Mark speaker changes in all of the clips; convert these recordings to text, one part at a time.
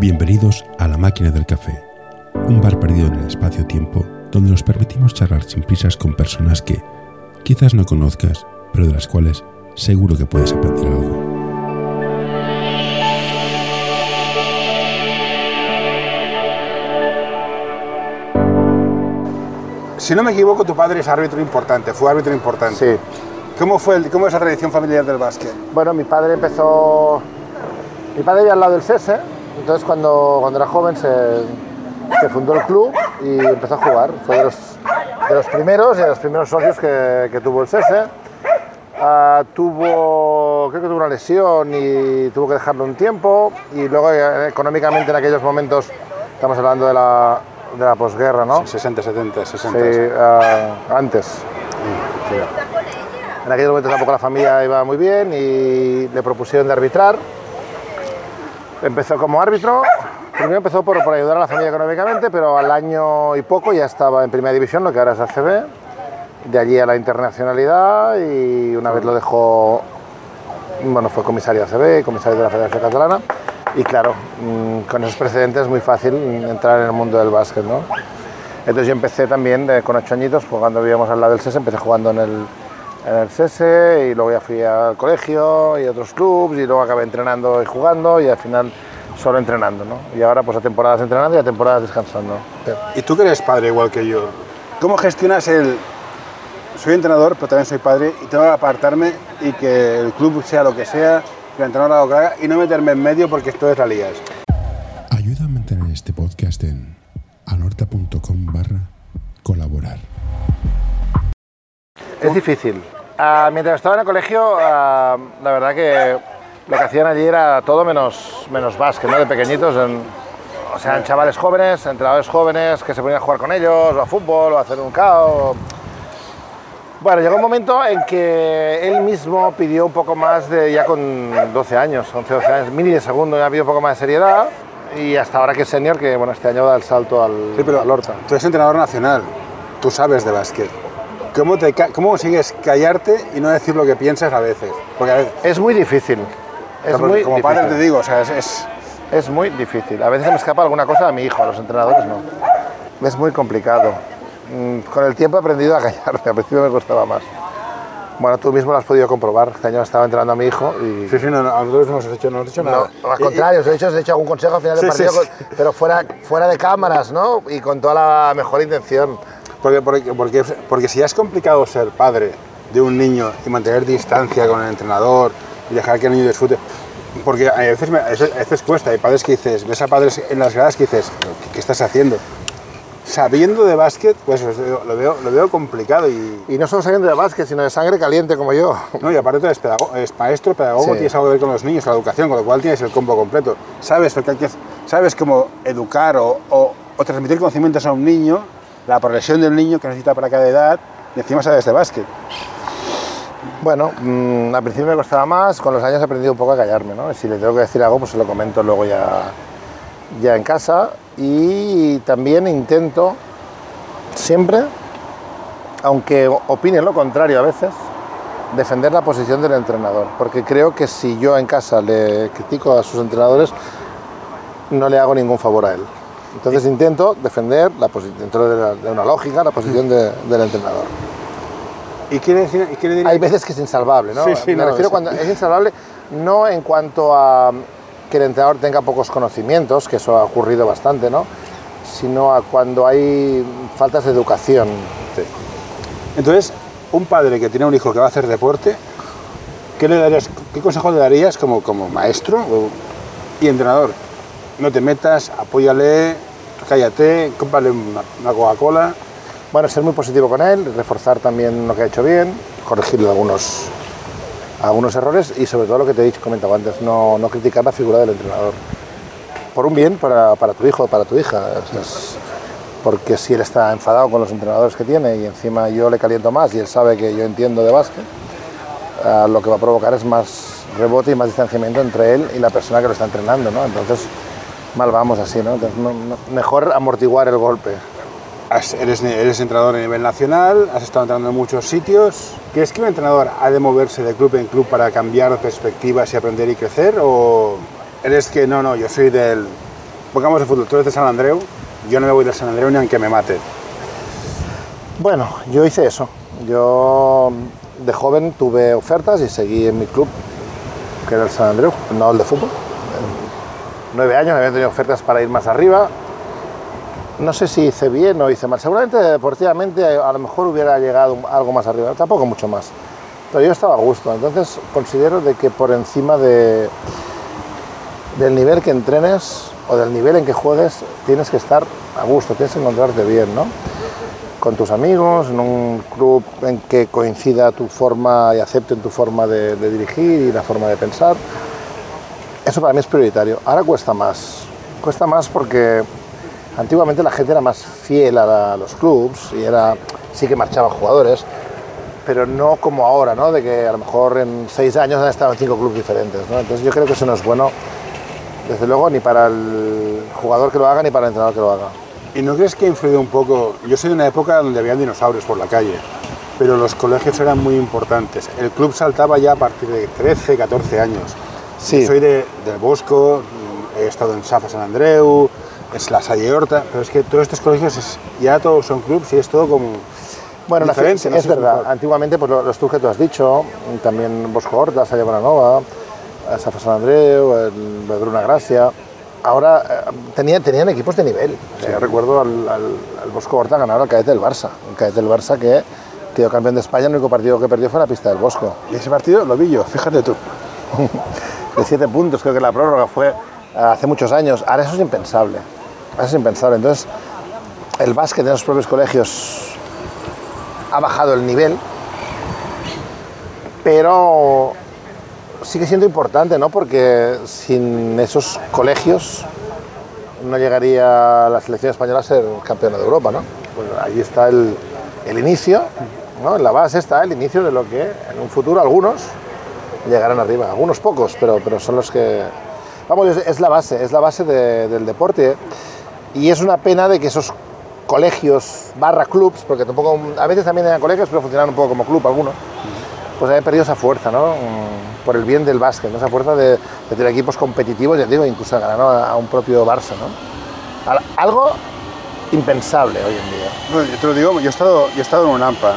Speaker 1: Bienvenidos a La Máquina del Café, un bar perdido en el espacio-tiempo donde nos permitimos charlar sin prisas con personas que quizás no conozcas, pero de las cuales seguro que puedes aprender algo.
Speaker 2: Si no me equivoco, tu padre es árbitro importante, fue árbitro importante.
Speaker 3: Sí.
Speaker 2: ¿Cómo fue el- cómo es esa tradición familiar del básquet?
Speaker 3: Bueno, mi padre empezó. Mi padre vivía al lado del SESE, entonces cuando, cuando era joven se, se fundó el club y empezó a jugar. Fue de los, de los primeros y de los primeros socios que, que tuvo el SESE. Ah, tuvo, creo que tuvo una lesión y tuvo que dejarlo un tiempo. Y luego, eh, económicamente, en aquellos momentos, estamos hablando de la, de la posguerra, ¿no?
Speaker 2: 60, 70, 60.
Speaker 3: Sí, ah, antes. En aquel momento tampoco la familia iba muy bien y le propusieron de arbitrar. Empezó como árbitro. Primero empezó por, por ayudar a la familia económicamente, pero al año y poco ya estaba en primera división, lo que ahora es ACB. De allí a la internacionalidad y una vez lo dejó, bueno, fue comisario de ACB, comisario de la Federación Catalana. Y claro, mm, con esos precedentes es muy fácil entrar en el mundo del básquet, ¿no? Entonces yo empecé también de- con ocho añitos, jugando, vivíamos al lado del SESE, empecé jugando en el, en el SESE y luego ya fui al colegio y a otros clubs y luego acabé entrenando y jugando y al final solo entrenando, ¿no? Y ahora pues a temporadas entrenando y a temporadas descansando.
Speaker 2: Y tú que eres padre igual que yo, ¿cómo gestionas el... Soy entrenador, pero también soy padre y tengo que apartarme y que el club sea lo que sea, que el entrenador haga lo que haga y no meterme en medio porque esto es la lías.
Speaker 1: Ayuda a mantener este podcast en anorta.com barra colaborar.
Speaker 3: Es difícil. Ah, mientras estaba en el colegio, ah, la verdad que lo que hacían allí era todo menos, menos básquet, ¿no? De pequeñitos. en- o sea, chavales jóvenes, entrenadores jóvenes que se ponían a jugar con ellos, o a fútbol, o a hacer un cao. Bueno, llegó un momento en que él mismo pidió un poco más de, ya con 12 años, 11, 12 años, mini de segundo, ya pidió un poco más de seriedad. Y hasta ahora que es senior, que bueno, este año da el salto al,
Speaker 2: Sí, pero
Speaker 3: al Horta.
Speaker 2: tú eres entrenador nacional, tú sabes de básquet. ¿Cómo, te, ¿Cómo consigues callarte y no decir lo que piensas a veces? Porque a veces,
Speaker 3: Es muy difícil. Es
Speaker 2: porque
Speaker 3: muy
Speaker 2: como padre te digo, o sea, es- es
Speaker 3: Es muy difícil. A veces me escapa alguna cosa a mi hijo, a los entrenadores no. Es muy complicado. Mm, Con el tiempo he aprendido a callarme, al principio me costaba más. Bueno, tú mismo lo has podido comprobar. Este año estaba entrenando a mi hijo y...
Speaker 2: Sí, sí, no, no, a nosotros no hemos hecho, no hemos hecho nada.
Speaker 3: No, al contrario, os he hecho, os he hecho algún consejo al final del
Speaker 2: Sí, sí,
Speaker 3: partido,
Speaker 2: sí.
Speaker 3: con- pero fuera, fuera de cámaras, ¿no? Y con toda la mejor intención.
Speaker 2: Porque, porque, porque, porque si ya es complicado ser padre de un niño y mantener distancia con el entrenador y dejar que el niño disfrute, porque a veces, me- a veces, cuesta, hay padres que dices, ves a padres en las gradas que dices, "¿Pero ¿qué, qué estás haciendo? Sabiendo de básquet, pues lo veo, lo veo complicado y,
Speaker 3: Y no solo sabiendo de básquet, sino de sangre caliente como yo.
Speaker 2: no, y aparte eres, pedago- eres maestro, pedagogo,
Speaker 3: Sí.
Speaker 2: tienes algo que ver con los niños, la educación, con lo cual tienes el combo completo. Sabes, lo que hay que, sabes cómo educar o, o- o transmitir conocimientos a un niño, la progresión del niño que necesita para cada edad, y encima sabes de básquet.
Speaker 3: Bueno, mm, al principio me costaba más, con los años he aprendido un poco a callarme, ¿no? Si le tengo que decir algo, pues se lo comento luego ya, ya en casa. Y también intento siempre, aunque opine lo contrario a veces, defender la posición del entrenador. Porque creo que si yo en casa le critico a sus entrenadores, no le hago ningún favor a él. Entonces intento defender, la dentro de, la- de una lógica, la posición de- del entrenador.
Speaker 2: Y quiere decir, y quiere decir
Speaker 3: Hay veces que es insalvable, ¿no?
Speaker 2: Sí, sí,
Speaker 3: Me
Speaker 2: no,
Speaker 3: refiero cuando es insalvable no en cuanto a que el entrenador tenga pocos conocimientos, que eso ha ocurrido bastante, ¿no? Sino a cuando hay faltas de educación.
Speaker 2: Entonces, un padre que tiene un hijo que va a hacer deporte, ¿qué, le darías, qué consejo le darías como, como maestro o- y entrenador? No te metas, apóyale, cállate, cómprale una, Coca-Cola.
Speaker 3: Bueno, ser muy positivo con él, reforzar también lo que ha hecho bien, corregirle algunos, algunos errores y sobre todo lo que te he comentado antes, no, no criticar la figura del entrenador. Por un bien para, tu hijo o para tu hija. porque si él está enfadado con los entrenadores que tiene y encima yo le caliento más y él sabe que yo entiendo de básquet, ah, lo que va a provocar es más rebote y más distanciamiento entre él y la persona que lo está entrenando, ¿no? Entonces, mal vamos así, ¿no? Entonces, no- no- mejor amortiguar el golpe.
Speaker 2: Has- eres, eres entrenador a nivel nacional, has estado entrenando en muchos sitios. ¿Crees que un entrenador ha de moverse de club en club para cambiar perspectivas y aprender y crecer? ¿O eres que no, no, yo soy del pongamos el fútbol, tú eres de San Andreu, yo no me voy de San Andreu ni aunque me mate.
Speaker 3: Bueno, yo hice eso. Yo de joven tuve ofertas y seguí en mi club, que era el San Andreu, no el de fútbol. Nueve años había tenido ofertas para ir más arriba. No sé si hice bien o hice mal. Seguramente deportivamente a lo mejor hubiera llegado algo más arriba, tampoco mucho más. Pero yo estaba a gusto. Entonces considero de que por encima de, del nivel que entrenes o del nivel en que juegues, tienes que estar a gusto, tienes que encontrarte bien, ¿no? Con tus amigos, en un club en que coincida tu forma y acepten tu forma de dirigir y la forma de pensar. Eso para mí es prioritario. Ahora cuesta más. Cuesta más porque antiguamente la gente era más fiel a, los clubs y era, sí que marchaban jugadores, pero no como ahora, ¿no? De que a lo mejor en seis años han estado en cinco clubes diferentes. Entonces yo creo que eso no es bueno, desde luego, ni para el jugador que lo haga ni para el entrenador que lo haga.
Speaker 2: ¿Y no crees que ha influido un poco? Yo soy de una época donde había dinosaurios por la calle, pero los colegios eran muy importantes. El club saltaba ya a partir de 13, 14 años.
Speaker 3: Sí.
Speaker 2: Soy de, del Bosco, he estado en Safa San Andreu, es la Salle Horta, pero es que todos estos colegios es- ya todos son clubs y es todo como
Speaker 3: Bueno, la fe-
Speaker 2: no
Speaker 3: es verdad.
Speaker 2: mejor.
Speaker 3: Antiguamente, pues lo- los clubs que tú has dicho, también Bosco Horta, Salle Bonanova, Safa San Andreu, el Gracia, ahora eh, tenían, tenían equipos de nivel. Yo recuerdo al, al- al Bosco Horta ganar al cadete del Barça. Un cadete del Barça que quedó campeón de España, el único partido que perdió fue en la pista del Bosco.
Speaker 2: Y ese partido lo vi yo, fíjate tú.
Speaker 3: de siete puntos, creo que la prórroga fue eh, hace muchos años. Ahora eso es impensable. Ahora es impensable. Entonces, el básquet en los propios colegios ha bajado el nivel, pero sigue siendo importante, ¿no? Porque sin esos colegios no llegaría la selección española a ser campeona de Europa, ¿no? Pues ahí está el, el inicio, ¿no? En la base está el inicio de lo que en un futuro algunos llegarán arriba. Algunos pocos, pero, pero son los que... Vamos, es, la base, es la base de- del deporte. Y es una pena de que esos colegios barra clubs, porque tampoco, a veces también eran colegios, pero funcionaban un poco como club algunos, pues hayan perdido esa fuerza, ¿no? Mm, Por el bien del básquet, ¿no? esa fuerza de, de tener equipos competitivos, ya digo, incluso a ganar ¿no? a, un propio Barça, ¿no? Al- Algo impensable hoy en día.
Speaker 2: No, yo te lo digo, yo he estado, yo he estado en un AMPA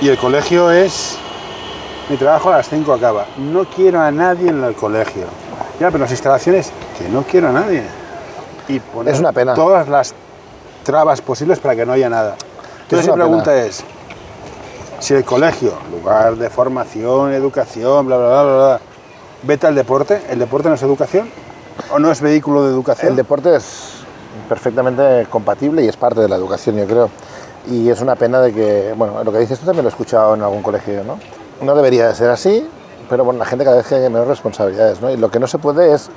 Speaker 2: y el colegio es. Mi trabajo a las 5 acaba. No quiero a nadie en el colegio. Ya, pero las instalaciones, que no quiero a nadie. Y poner
Speaker 3: Es una pena.
Speaker 2: todas las trabas posibles para que no haya nada. Entonces mi pregunta
Speaker 3: pena.
Speaker 2: es: si el colegio, lugar de formación, educación, bla, bla, bla, bla, bla, vete al deporte, ¿el deporte no es educación? ¿O no es vehículo de educación?
Speaker 3: El deporte es perfectamente compatible y es parte de la educación, yo creo. Y es una pena de que, bueno, lo que dices tú también lo he escuchado en algún colegio, ¿no? No debería de ser así, pero bueno, la gente cada vez tiene menos responsabilidades, ¿no? Y lo que no se puede es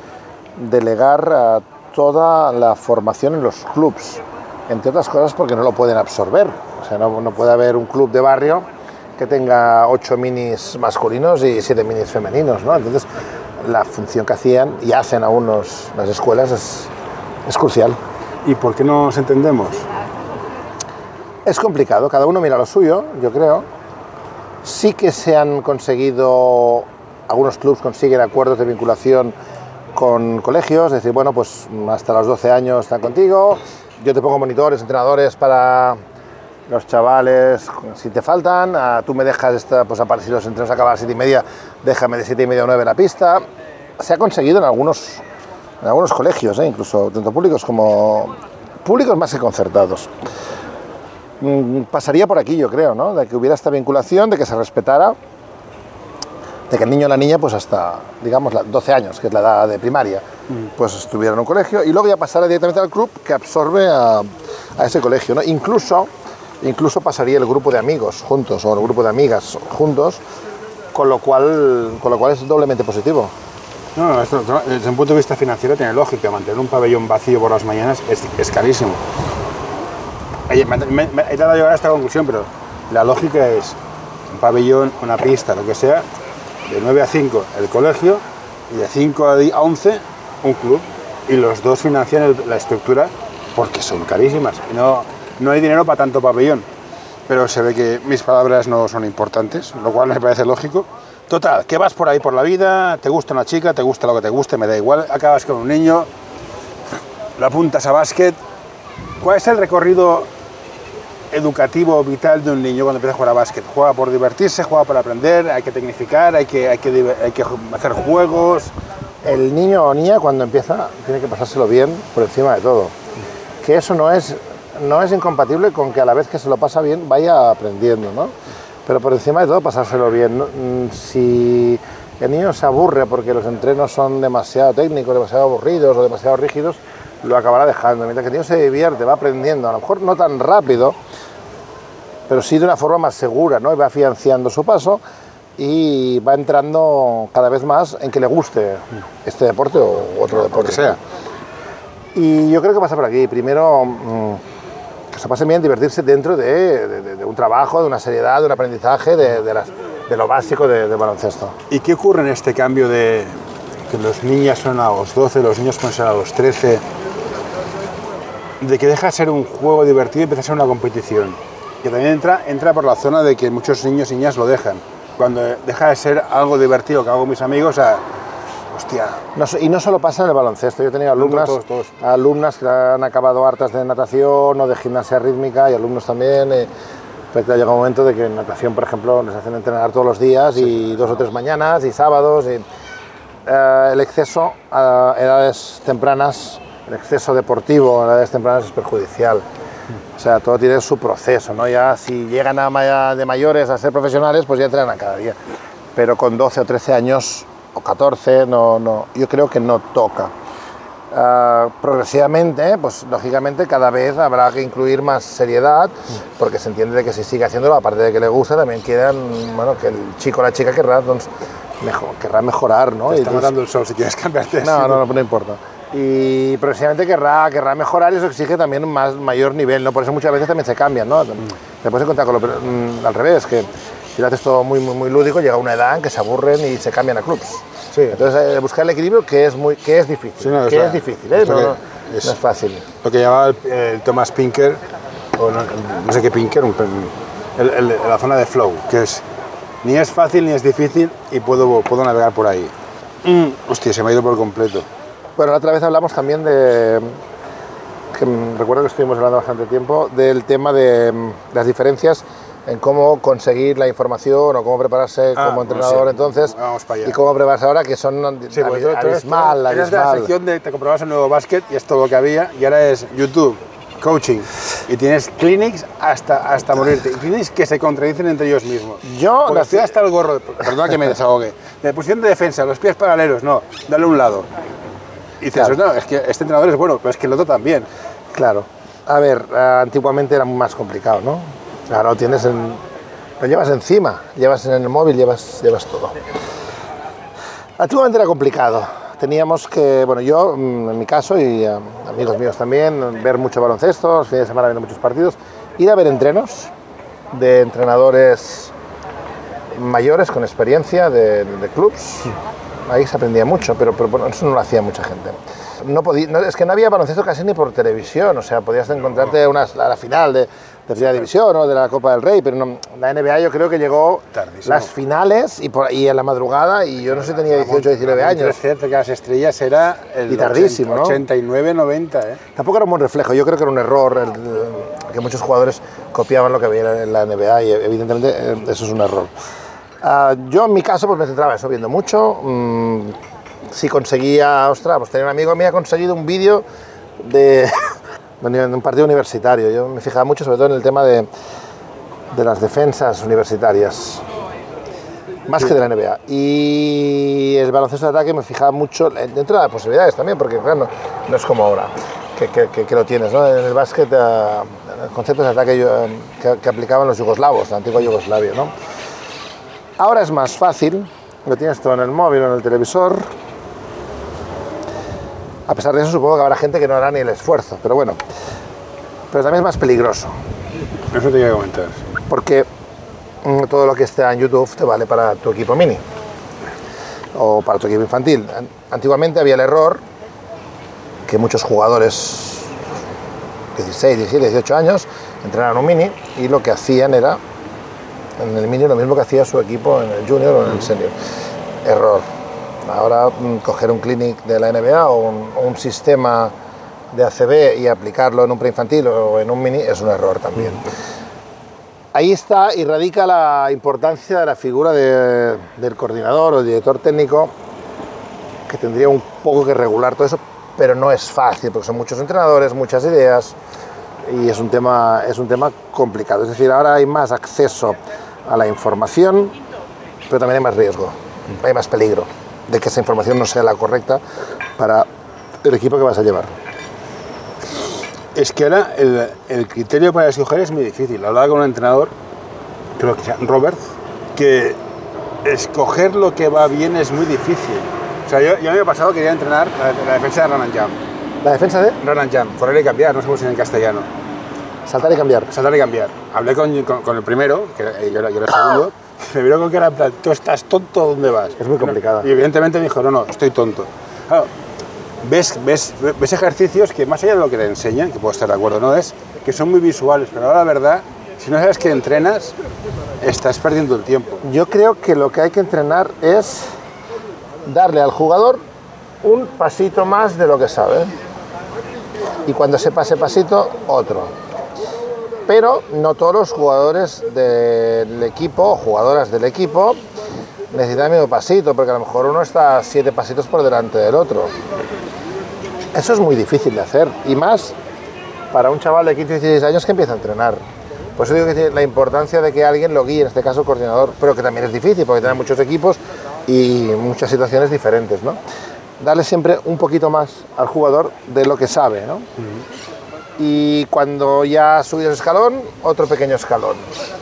Speaker 3: delegar a toda la formación en los clubs, entre otras cosas porque no lo pueden absorber. O sea, no, no puede haber un club de barrio que tenga ocho minis masculinos y siete minis femeninos, ¿no? Entonces, la función que hacían y hacen aún los- las escuelas es, es crucial.
Speaker 2: ¿Y por qué no nos entendemos?
Speaker 3: Es complicado, cada uno mira lo suyo, yo creo. Sí que se han conseguido, algunos clubes consiguen acuerdos de vinculación con colegios, es decir, bueno, pues hasta los 12 años están contigo, yo te pongo monitores, entrenadores para los chavales, si te faltan, tú me dejas, esta, pues a- los entrenos acaban a las 7 y media, déjame de 7 y media a 9 la pista. Se ha conseguido en algunos, en algunos colegios, ¿eh? incluso tanto públicos como públicos más que concertados. Mm, pasaría por aquí, yo creo, ¿no? De que hubiera esta vinculación, de que se respetara, de que el niño o la niña, pues hasta, digamos, la- 12 años, que es la edad de primaria, pues estuviera en un colegio y luego ya pasara directamente al club que absorbe a, a ese colegio, ¿no? Incluso, incluso pasaría el grupo de amigos juntos o el grupo de amigas juntos, con lo cual, con lo cual es doblemente positivo.
Speaker 2: No, no, esto, no, desde un punto de vista financiero tiene lógica. Mantener un pabellón vacío por las mañanas es, es carísimo. Me, me- he tratado de llegar a esta conclusión, pero la lógica es un pabellón, una pista, lo que sea, de 9 a 5 el colegio y de 5 a di- a 11 un club. Y los dos financian la estructura porque son carísimas. No, no hay dinero para tanto pabellón. Pero se ve que mis palabras no son importantes, lo cual me parece lógico. Total, que vas por ahí por la vida, te gusta una chica, te gusta lo que te guste, me da igual, acabas con un niño, lo apuntas a básquet. ¿Cuál es el recorrido educativo vital de un niño cuando empieza a jugar a básquet? ¿Juega por divertirse, juega por aprender, hay que tecnificar, hay que, hay que, hay que hacer juegos?
Speaker 3: El niño o niña cuando empieza tiene que pasárselo bien por encima de todo. Que eso no es, no es incompatible con que a la vez que se lo pasa bien vaya aprendiendo, ¿no? Pero por encima de todo pasárselo bien. Mm, Si el niño se aburre porque los entrenos son demasiado técnicos, demasiado aburridos o demasiado rígidos, lo acabará dejando. Mientras que el niño se divierte, va aprendiendo, a lo mejor no tan rápido, pero sí de una forma más segura, ¿no? Y va afianzando su paso y va entrando cada vez más en que le guste este deporte o otro deporte.
Speaker 2: que sea.
Speaker 3: Y yo creo que pasa por aquí. Primero, mm, que se pase bien divertirse dentro de, de- de- de un trabajo, de una seriedad, de un aprendizaje, de, de las- de lo básico de- baloncesto.
Speaker 2: ¿Y qué ocurre en este cambio de que los niños son a los 12, los niños pueden ser a los 13? De que deja de ser un juego divertido y empieza a ser una competición. Que también entra, entra por la zona de que muchos niños y niñas lo dejan. Cuando deja de ser algo divertido que hago con mis amigos, a, hostia,
Speaker 3: No y no solo pasa en el baloncesto. Yo he tenido alumnas,
Speaker 2: todos, todos.
Speaker 3: alumnas que han acabado hartas de natación o de gimnasia rítmica y alumnos también. eh, pero llega un momento de que en natación, por ejemplo, les hacen entrenar todos los días y dos o tres mañanas y sábados. Y, eh, el exceso a edades tempranas, el exceso deportivo a edades tempranas es perjudicial. O sea, todo tiene su proceso, ¿no? Ya si llegan a de mayores a ser profesionales, pues ya entrenan cada día. Pero con 12 o 13 años o 14, no, no, yo creo que no toca. Ah, progresivamente, pues lógicamente cada vez habrá que incluir más seriedad, porque se entiende de que si sigue haciéndolo, aparte de que le gusta, también quieran, bueno, que el chico o la chica querrá, mejor, querrá mejorar, ¿no?
Speaker 2: te
Speaker 3: Y
Speaker 2: está
Speaker 3: entonces-
Speaker 2: matando el sol si quieres cambiarte.
Speaker 3: no, no, no, no importa. Y progresivamente querrá, querrá mejorar y eso exige también un más, mayor nivel, ¿no? Por eso muchas veces también se cambian, ¿no? Te puedes encontrar con lo, mm, al revés, que si lo haces todo muy, muy, muy lúdico, llega una edad en que se aburren y se cambian a clubs.
Speaker 2: Sí.
Speaker 3: Entonces, eh, buscar el equilibrio que es, muy, que es difícil.
Speaker 2: Sí, no, o
Speaker 3: que
Speaker 2: sea,
Speaker 3: es difícil, ¿eh?
Speaker 2: es lo
Speaker 3: No,
Speaker 2: que-
Speaker 3: no,
Speaker 2: es-
Speaker 3: no es fácil.
Speaker 2: Lo que llamaba el, el Thomas Pinker, o no, no sé qué Pinker, un- el- el- la zona de flow, que es ni es fácil ni es difícil y puedo, puedo navegar por ahí. Mm, hostia, se me ha ido por completo.
Speaker 3: Bueno, la otra vez hablamos también de, que mm, recuerdo que estuvimos hablando bastante tiempo, del tema de mm, las diferencias en cómo conseguir la información o cómo prepararse
Speaker 2: Ah,
Speaker 3: como entrenador
Speaker 2: sí.
Speaker 3: entonces
Speaker 2: Vamos para allá.
Speaker 3: y cómo prepararse ahora que son
Speaker 2: Sí, eres-
Speaker 3: abismal,
Speaker 2: eres de la
Speaker 3: abismal.
Speaker 2: sección de te comprobabas el nuevo básquet y es todo lo que había y ahora es YouTube, coaching y tienes clinics hasta, hasta morirte. Y clinics que se contradicen entre ellos mismos.
Speaker 3: Yo
Speaker 2: Porque estoy hasta el gorro, perdona que me desahogue, de posición de defensa, los pies paralelos, no, dale un lado. Y dices,
Speaker 3: Claro.
Speaker 2: no, es que este entrenador es bueno, pero es que el otro también.
Speaker 3: Claro. A ver, eh, antiguamente era más complicado, ¿no? Ahora lo tienes en, lo llevas encima, llevas en el móvil, llevas, llevas todo. Antiguamente era complicado. Teníamos que, bueno, yo mm, en mi caso y eh, amigos míos también, ver mucho baloncesto, los fines de semana viendo muchos partidos, ir a ver entrenos de entrenadores mayores con experiencia de, de clubs. Ahí se aprendía mucho, pero, pero bueno, eso no lo hacía mucha gente. No podía, no, es que no había baloncesto casi ni por televisión, o sea, podías encontrarte una, a la final de, Primera División o de la Copa del Rey, pero no, la NBA yo creo que llegó
Speaker 2: Tardísimo.
Speaker 3: las finales y, por, y en la madrugada, y yo no sé, tenía 18 o 19 años.
Speaker 2: cerca de las estrellas era el
Speaker 3: Y tardísimo, ¿no?
Speaker 2: 89, 90, ¿eh?
Speaker 3: Tampoco era un buen reflejo, yo creo que era un error el- el- que muchos jugadores copiaban lo que veían en la NBA y evidentemente eh, eso es un error. Ah, yo en mi caso pues me centraba en eso, viendo mucho. mm, si conseguía, ostras, pues tenía un amigo mío ha conseguido un vídeo de, un partido universitario. Yo me fijaba mucho sobre todo en el tema de, de las defensas universitarias. Más que de la NBA. Y el baloncesto de ataque me fijaba mucho dentro de las posibilidades también, porque claro, no, es como ahora, que, que- lo tienes. ¿no? En el básquet, eh, el concepto de ataque que, que aplicaban los yugoslavos, la antigua Yugoslavia. ¿no? Ahora es más fácil, lo tienes todo en el móvil o en el televisor. A pesar de eso, supongo que habrá gente que no hará ni el esfuerzo, pero bueno. Pero también es más peligroso
Speaker 2: Eso te iba a comentar.
Speaker 3: porque mm, todo lo que está en YouTube te vale para tu equipo mini o para tu equipo infantil. An- Antiguamente había el error que muchos jugadores, 16, 17, 18 años, entrenaban un mini y lo que hacían era en el mini lo mismo que hacía su equipo en el junior o en el senior. Error. Ahora mm, coger un clinic de la NBA o un, un sistema de ACB y aplicarlo en un preinfantil o en un mini es un error también. Ahí está y radica la importancia de la figura de- del coordinador o el director técnico que tendría un poco que regular todo eso, pero no es fácil porque son muchos entrenadores, muchas ideas y es un tema, es un tema complicado. Es decir, ahora hay más acceso a la información, pero también hay más riesgo, hay más peligro de que esa información no sea la correcta para el equipo que vas a llevar.
Speaker 2: Es que ahora el, el criterio para escoger es muy difícil. Hablaba con un entrenador, creo que se llama Robert, que escoger lo que va bien es muy difícil. O sea, yo, yo el año pasado quería entrenar la, la defensa de Run and Jump.
Speaker 3: La defensa de
Speaker 2: Run and Jump, correr y cambiar, no sé cómo se en castellano.
Speaker 3: Saltar y cambiar.
Speaker 2: Saltar y cambiar. Hablé con, con- con el primero, que era- yo, era, yo era el segundo, y me miró con cara en plan, tú estás tonto, ¿dónde vas?
Speaker 3: Es muy complicado.
Speaker 2: Y evidentemente me dijo, no, no, estoy tonto. Claro, ves, ves, ves ejercicios que más allá de lo que te enseñan, que puedo estar de acuerdo, ¿no? Es que son muy visuales, pero ahora la verdad, si no sabes que entrenas, estás perdiendo el tiempo.
Speaker 3: Yo creo que lo que hay que entrenar es darle al jugador un pasito más de lo que sabe. Y cuando sepa ese pasito, otro. Pero no todos los jugadores del equipo jugadoras del equipo necesitan el mismo pasito, porque a lo mejor uno está siete pasitos por delante del otro. Eso es muy difícil de hacer. Y más para un chaval de 15 o 16 años que empieza a entrenar. Por eso digo que la importancia de que alguien lo guíe, en este caso el coordinador, pero que también es difícil porque tiene muchos equipos y muchas situaciones diferentes, ¿no? Darle siempre un poquito más al jugador de lo que sabe, ¿no? Y cuando ya has subido ese escalón, otro pequeño escalón.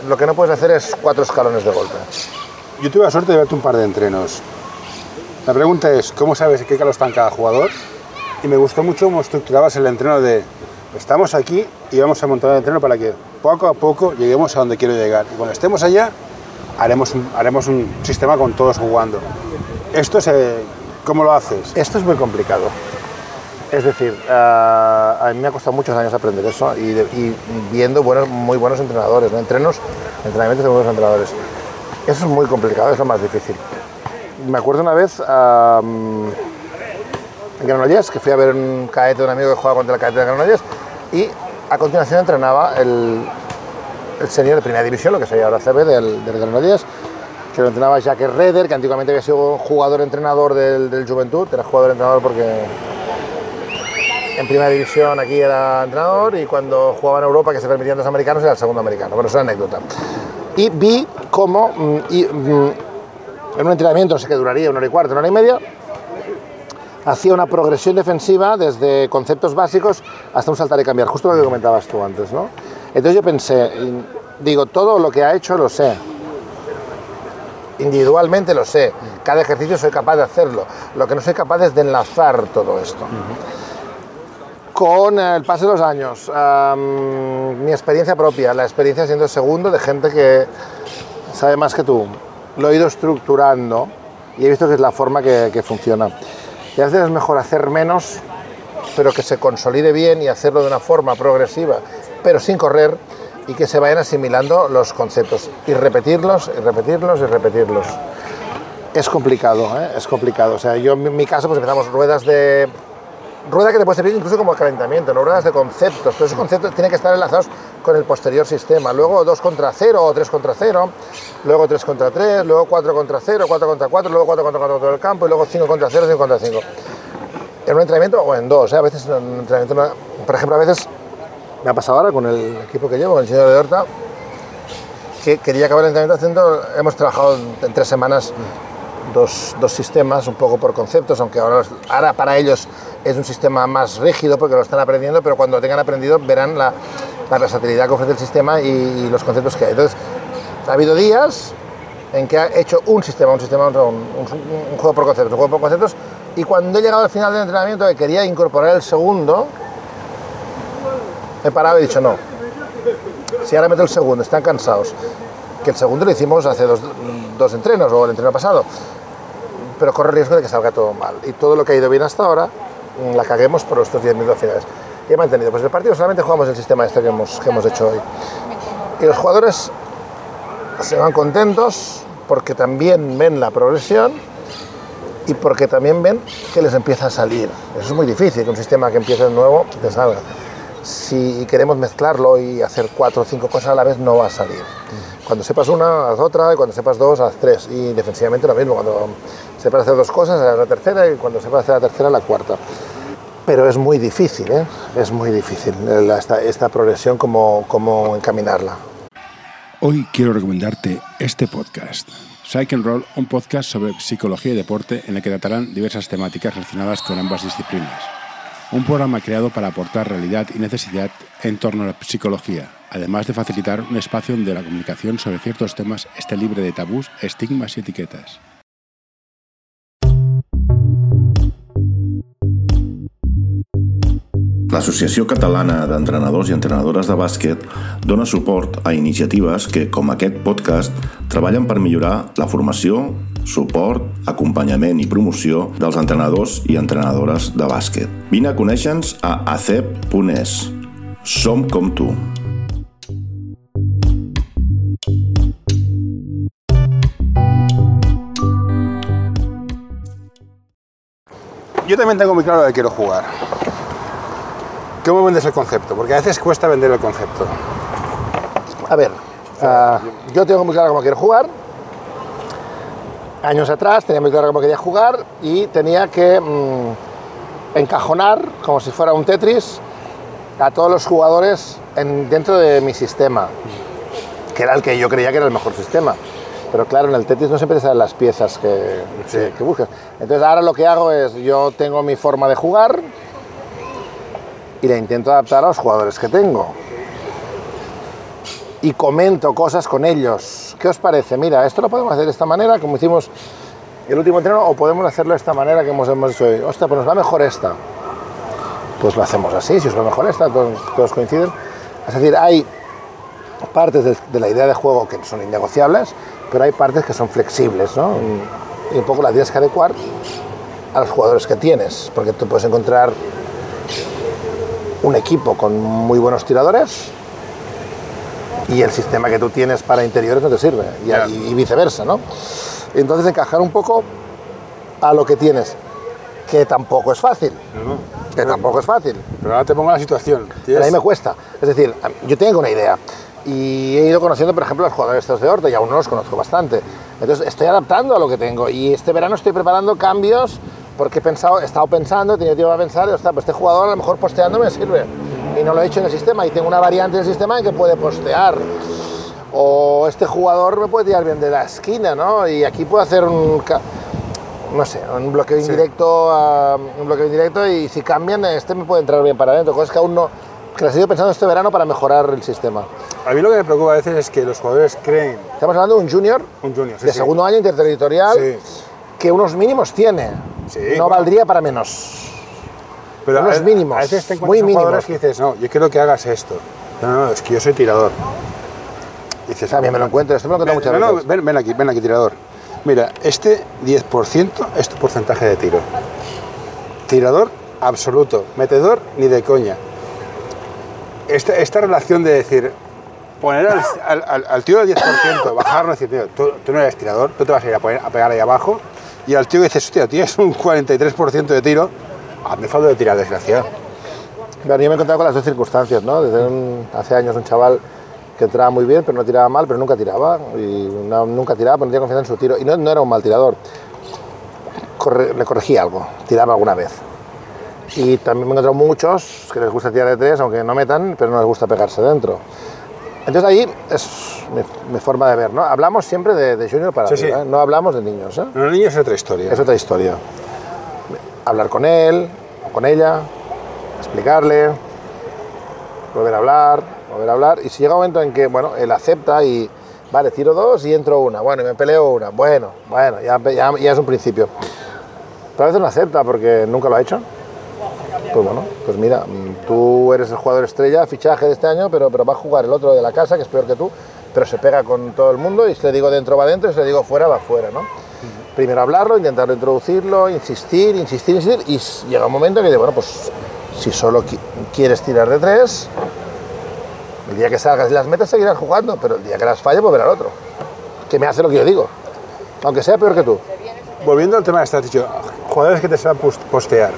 Speaker 3: Lo que no puedes hacer es cuatro escalones de golpe.
Speaker 2: Yo tuve la suerte de verte un par de entrenos. La pregunta es, ¿cómo sabes qué calo está en cada jugador? Y me gustó mucho cómo estructurabas el entreno de, estamos aquí y vamos a montar el entreno para que poco a poco lleguemos a donde quiero llegar. Y cuando estemos allá, haremos un, haremos un sistema con todos jugando. Esto se, ¿cómo lo haces?
Speaker 3: Esto es muy complicado. Es decir, ah, a mí me ha costado muchos años aprender eso y, viendo buenos, muy buenos entrenadores, ¿no? entrenos, entrenamientos de buenos entrenadores. Eso es muy complicado, es lo más difícil. Me acuerdo una vez ah, en Granollers, que fui a ver un caete de un amigo que jugaba contra el caete de Granollers y a continuación entrenaba el, el senior de primera división, lo que sería ahora CB del, del Granollers, que lo entrenaba Jacques Reder, que antiguamente había sido jugador-entrenador del Juventud, era jugador-entrenador porque en primera división aquí era entrenador y cuando jugaba en Europa, que se permitían dos americanos, era el segundo americano. Bueno, es una anécdota. Y vi cómo mm, y, mm, en un entrenamiento, no sé que duraría una hora y cuarto, una hora y media, hacía una progresión defensiva desde conceptos básicos hasta un saltar y cambiar, justo lo que comentabas tú antes, ¿no? Entonces yo pensé, digo, todo lo que ha hecho lo sé. Individualmente lo sé, cada ejercicio soy capaz de hacerlo. Lo que no soy capaz es de enlazar todo esto. Con el paso de los años, mi experiencia propia, la experiencia siendo segundo de gente que sabe más que tú, lo he ido estructurando y he visto que es la forma que, que funciona. Y a veces es mejor hacer menos, pero que se consolide bien y hacerlo de una forma progresiva, pero sin correr y que se vayan asimilando los conceptos y repetirlos y repetirlos y repetirlos. Es complicado, ¿eh? es complicado. O sea, yo en mi caso pues empezamos ruedas de rueda que te puede servir incluso como calentamiento, no ruedas de conceptos, pero esos conceptos tienen que estar enlazados con el posterior sistema. Luego 2 contra 0 o 3 contra 0, luego 3 contra 3, luego 4 contra 0, 4 contra 4, luego 4 contra 4 todo el campo y luego 5 contra 0, 5 contra 5. En un entrenamiento o en dos, ¿eh? a veces en un entrenamiento, por ejemplo, a veces me ha pasado ahora con el equipo que llevo, con el señor de Horta, que quería acabar el entrenamiento haciendo, hemos trabajado en, tres semanas dos, dos sistemas, un poco por conceptos, aunque ahora, ahora para ellos es un sistema más rígido porque lo están aprendiendo, pero cuando lo tengan aprendido verán la, la versatilidad que ofrece el sistema y, y los conceptos que hay. Entonces, ha habido días en que ha hecho un sistema, un sistema, un, un- un juego por conceptos, un juego por conceptos, y cuando he llegado al final del entrenamiento que quería incorporar el segundo, he parado y he dicho no. Si ahora meto el segundo, están cansados. Que el segundo lo hicimos hace dos, dos entrenos o el entreno pasado. Pero corre el riesgo de que salga todo mal. Y todo lo que ha ido bien hasta ahora, la caguemos por estos 10 minutos finales. Y he mantenido. Pues el partido solamente jugamos el sistema este que hemos, que hemos hecho hoy. Y los jugadores se van contentos porque también ven la progresión y porque también ven que les empieza a salir. Eso es muy difícil, que un sistema que empiece de nuevo te salga. Si queremos mezclarlo y hacer cuatro o cinco cosas a la vez, no va a salir. Cuando sepas una, haz otra, y cuando sepas dos, haz tres. Y defensivamente lo mismo, cuando sepas hacer dos cosas, haz la tercera, y cuando sepas hacer la tercera, la cuarta. Pero es muy difícil, ¿eh? es muy difícil esta, progresión, como, como encaminarla.
Speaker 1: Hoy quiero recomendarte este podcast. Psych and Roll, un podcast sobre psicología y deporte en el que tratarán diversas temáticas relacionadas con ambas disciplinas. Un programa creado para aportar realidad y necesidad en torno a la psicología, además de facilitar un espacio donde la comunicación sobre ciertos temas esté libre de tabús, estigmas y etiquetas.
Speaker 4: L'Associació Catalana d'Entrenadors i Entrenadores de Bàsquet dona suport a iniciatives que, com aquest podcast, treballen per millorar la formació, suport, acompanyament i promoció dels entrenadors i entrenadores de bàsquet. Vine a conèixer-nos a acep.es. Som com tu.
Speaker 2: Yo también tengo muy claro que quiero jugar. ¿Cómo vendes el concepto? Porque a veces cuesta vender el concepto.
Speaker 3: A ver, uh, yo tengo muy claro cómo quiero jugar. Años atrás tenía muy claro cómo quería jugar y tenía que mmm, encajonar, como si fuera un Tetris, a todos los jugadores en, dentro de mi sistema, que era el que yo creía que era el mejor sistema. Pero claro, en el Tetris no siempre salen las piezas que,
Speaker 2: Sí.
Speaker 3: que, que buscas. Entonces ahora lo que hago es, yo tengo mi forma de jugar y la intento adaptar a los jugadores que tengo. Y comento cosas con ellos. ¿Qué os parece? Mira, esto lo podemos hacer de esta manera, como hicimos el último entreno, o podemos hacerlo de esta manera que hemos, hemos hecho hoy. Ostras, pues nos va mejor esta. Pues lo hacemos así, si os va mejor esta, todos, todos coinciden. Es decir, hay partes de, de la idea de juego que son innegociables, pero hay partes que son flexibles, ¿no? Y un poco las tienes que adecuar a los jugadores que tienes, porque tú puedes encontrar un equipo con muy buenos tiradores y el sistema que tú tienes para interiores no te sirve, y, viceversa, ¿no? Entonces encajar un poco a lo que tienes, que tampoco es fácil, que tampoco es fácil.
Speaker 2: Pero ahora te pongo la situación.
Speaker 3: Pero a mí me cuesta. Es decir, yo tengo una idea y he ido conociendo, por ejemplo, a los jugadores estos de Horta y aún no los conozco bastante. Entonces estoy adaptando a lo que tengo y este verano estoy preparando cambios porque he, pensado, he estado pensando, he tenido tiempo para pensar, pues este jugador a lo mejor posteando me sirve y no lo he hecho en el sistema y tengo una variante del sistema en que puede postear. O este jugador me puede tirar bien de la esquina, ¿no? Y aquí puedo hacer un, no sé, un bloqueo indirecto, a- un bloqueo indirecto y si cambian, este me puede entrar bien para adentro, cosas que aún no, que las he ido pensando este verano para mejorar el sistema.
Speaker 2: A mí lo que me preocupa a veces es que los jugadores creen
Speaker 3: Estamos hablando de un junior
Speaker 2: un junior. sí,
Speaker 3: de
Speaker 2: sí.
Speaker 3: segundo año interterritorial
Speaker 2: Sí.
Speaker 3: que unos mínimos tiene, no
Speaker 2: bueno.
Speaker 3: valdría para menos.
Speaker 2: Pero
Speaker 3: unos
Speaker 2: a,
Speaker 3: mínimos,
Speaker 2: A veces te
Speaker 3: muy mínimos.
Speaker 2: jugadores que dices, no, yo quiero que hagas esto. No, no, es que yo soy tirador. Y dices,
Speaker 3: También me lo encuentro, esto me lo encuentro
Speaker 2: ven,
Speaker 3: muchas
Speaker 2: no, no,
Speaker 3: veces.
Speaker 2: ven, ven aquí, ven aquí, tirador. Mira, este 10% es tu porcentaje de tiro. Tirador absoluto, metedor ni de coña. Esta, esta relación de decir, poner al, al, al- tío del 10%, bajarlo decir, tío, tú, no eres tirador, tú te vas a ir a, poner, a pegar ahí abajo. Y al tío que dices, hostia, tienes un 43% de tiro, hazme falta de tirar, desgraciado.
Speaker 3: Bueno, yo me he encontrado con las dos circunstancias, ¿no? Desde hace años un chaval que entraba muy bien, pero no tiraba mal, pero nunca tiraba. Y nunca tiraba, pero no tenía confianza en su tiro. Y no, era un mal tirador. Le corregía algo, tiraba alguna vez. Y también me he encontrado muchos que les gusta tirar de tres, aunque no metan, pero no les gusta pegarse dentro. Entonces ahí es mi, mi forma de ver, ¿no? Hablamos siempre de, de junior para
Speaker 2: Sí,
Speaker 3: arriba,
Speaker 2: sí.
Speaker 3: ¿eh? no hablamos de niños, ¿eh?
Speaker 2: Los niños es otra historia.
Speaker 3: Es otra historia. Hablar con él o con ella, explicarle, volver a hablar, volver a hablar. Y si llega un momento en que, bueno, él acepta y, vale, tiro dos y entro una, bueno, y me peleo una, bueno, bueno, ya, ya, ya es un principio. Pero a veces no acepta porque nunca lo ha hecho. Pues bueno, pues mira, mm, tú eres el jugador estrella, fichaje de este año, pero, pero va a jugar el otro de la casa, que es peor que tú, pero se pega con todo el mundo y si le digo dentro va dentro y si le digo fuera va fuera, ¿no? Primero hablarlo, intentarlo introducirlo, insistir, insistir, insistir y llega un momento que dice, bueno, pues si solo qui- quieres tirar de tres, el día que salgas y las metas seguirás jugando, pero el día que las falle, pues verá al otro, que me hace lo que yo digo, aunque sea peor que tú.
Speaker 2: volviendo al tema de este, dicho, jugadores que te saben pos- postear.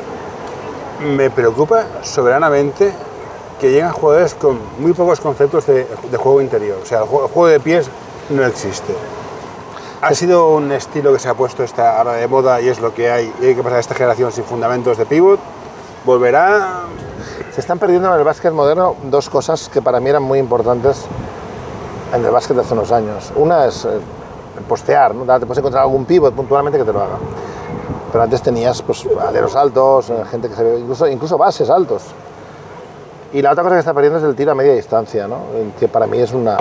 Speaker 2: Me preocupa soberanamente que lleguen jugadores con muy pocos conceptos de, de juego interior. O sea, el juego, el juego de pies no existe. Ha sido un estilo que se ha puesto esta ahora de moda y es lo que hay. Y hay que pasar a esta generación sin fundamentos de pivot. Volverá.
Speaker 3: Se están perdiendo en el básquet moderno dos cosas que para mí eran muy importantes en el básquet de hace unos años. Una es eh, postear, ¿no? te puedes encontrar algún pivot puntualmente que te lo haga. Pero antes tenías pues, aleros altos, eh, gente que se ve, incluso, incluso bases altos. Y la otra cosa que está perdiendo es el tiro a media distancia, ¿no? que para mí es una,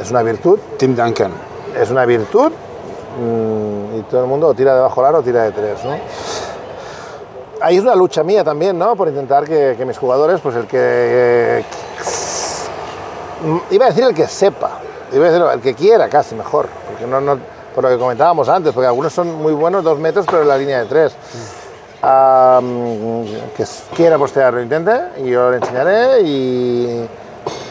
Speaker 3: es una virtud.
Speaker 2: Tim Duncan.
Speaker 3: Es una virtud mm, y todo el mundo tira de bajo el aro o tira de tres. ¿no? Ahí es una lucha mía también, ¿no? Por intentar que, que mis jugadores, pues el que... eh, iba a decir el que sepa, iba a decir el que quiera casi mejor, porque no, no, por lo que comentábamos antes, porque algunos son muy buenos dos metros, pero en la línea de tres. Mm, que quiera postear, lo intente, y yo le enseñaré y,